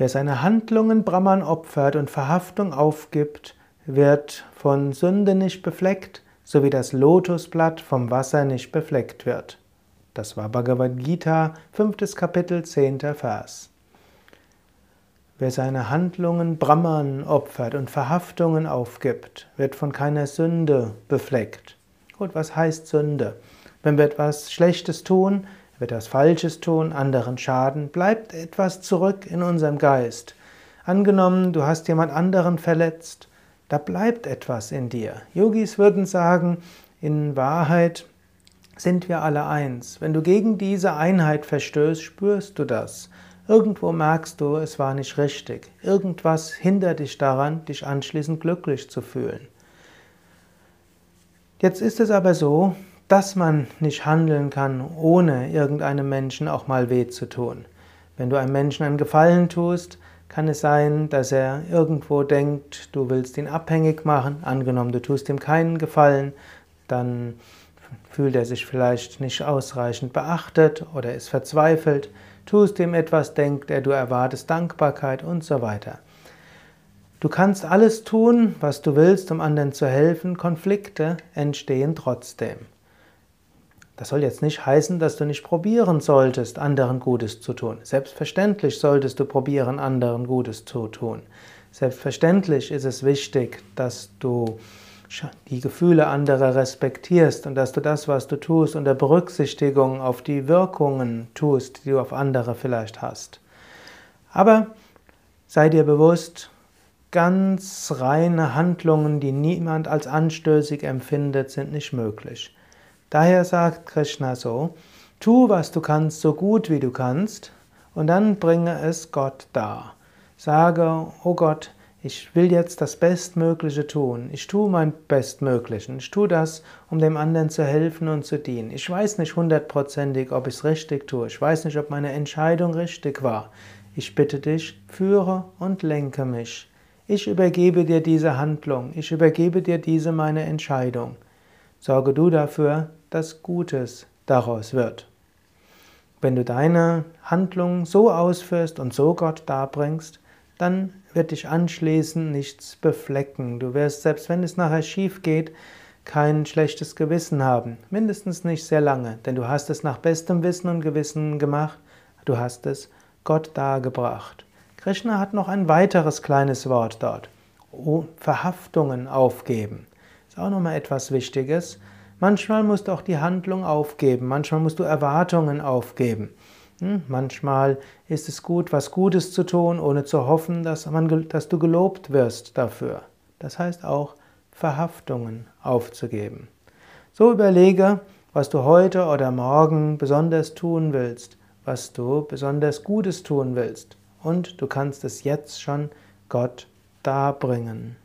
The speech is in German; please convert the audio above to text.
Wer seine Handlungen Brahman opfert und Verhaftung aufgibt, wird von Sünde nicht befleckt, so wie das Lotusblatt vom Wasser nicht befleckt wird. Das war Bhagavad Gita, fünftes Kapitel, zehnter Vers. Wer seine Handlungen Brahman opfert und Verhaftungen aufgibt, wird von keiner Sünde befleckt. Gut, was heißt Sünde? Wenn wir etwas Schlechtes tun, wird etwas Falsches tun, anderen schaden, bleibt etwas zurück in unserem Geist. Angenommen, du hast jemand anderen verletzt, da bleibt etwas in dir. Yogis würden sagen, in Wahrheit sind wir alle eins. Wenn du gegen diese Einheit verstößt, spürst du das. Irgendwo merkst du, es war nicht richtig. Irgendwas hindert dich daran, dich anschließend glücklich zu fühlen. Jetzt ist es aber so, dass man nicht handeln kann, ohne irgendeinem Menschen auch mal weh zu tun. Wenn du einem Menschen einen Gefallen tust, kann es sein, dass er irgendwo denkt, du willst ihn abhängig machen. Angenommen, du tust ihm keinen Gefallen, dann fühlt er sich vielleicht nicht ausreichend beachtet oder ist verzweifelt. Tust ihm etwas, denkt er, du erwartest Dankbarkeit und so weiter. Du kannst alles tun, was du willst, um anderen zu helfen. Konflikte entstehen trotzdem. Das soll jetzt nicht heißen, dass du nicht probieren solltest, anderen Gutes zu tun. Selbstverständlich solltest du probieren, anderen Gutes zu tun. Selbstverständlich ist es wichtig, dass du die Gefühle anderer respektierst und dass du das, was du tust, unter Berücksichtigung auf die Wirkungen tust, die du auf andere vielleicht hast. Aber sei dir bewusst, ganz reine Handlungen, die niemand als anstößig empfindet, sind nicht möglich. Daher sagt Krishna so, tu, was du kannst, so gut wie du kannst, und dann bringe es Gott dar. Sage, oh Gott, ich will jetzt das Bestmögliche tun. Ich tue mein Bestmöglichen. Ich tue das, um dem anderen zu helfen und zu dienen. Ich weiß nicht hundertprozentig, ob ich es richtig tue. Ich weiß nicht, ob meine Entscheidung richtig war. Ich bitte dich, führe und lenke mich. Ich übergebe dir diese Handlung. Ich übergebe dir diese meine Entscheidung. Sorge du dafür, dass Gutes daraus wird. Wenn du deine Handlung so ausführst und so Gott darbringst, dann wird dich anschließend nichts beflecken. Du wirst, selbst wenn es nachher schief geht, kein schlechtes Gewissen haben. Mindestens nicht sehr lange, denn du hast es nach bestem Wissen und Gewissen gemacht. Du hast es Gott dargebracht. Krishna hat noch ein weiteres kleines Wort dort. Oh, Verhaftungen aufgeben. Auch nochmal etwas Wichtiges. Manchmal musst du auch die Handlung aufgeben, manchmal musst du Erwartungen aufgeben. Hm, manchmal ist es gut, was Gutes zu tun, ohne zu hoffen, dass, man, dass du gelobt wirst dafür. Das heißt auch, Verhaftungen aufzugeben. So überlege, was du heute oder morgen besonders tun willst, was du besonders Gutes tun willst. Und du kannst es jetzt schon Gott darbringen.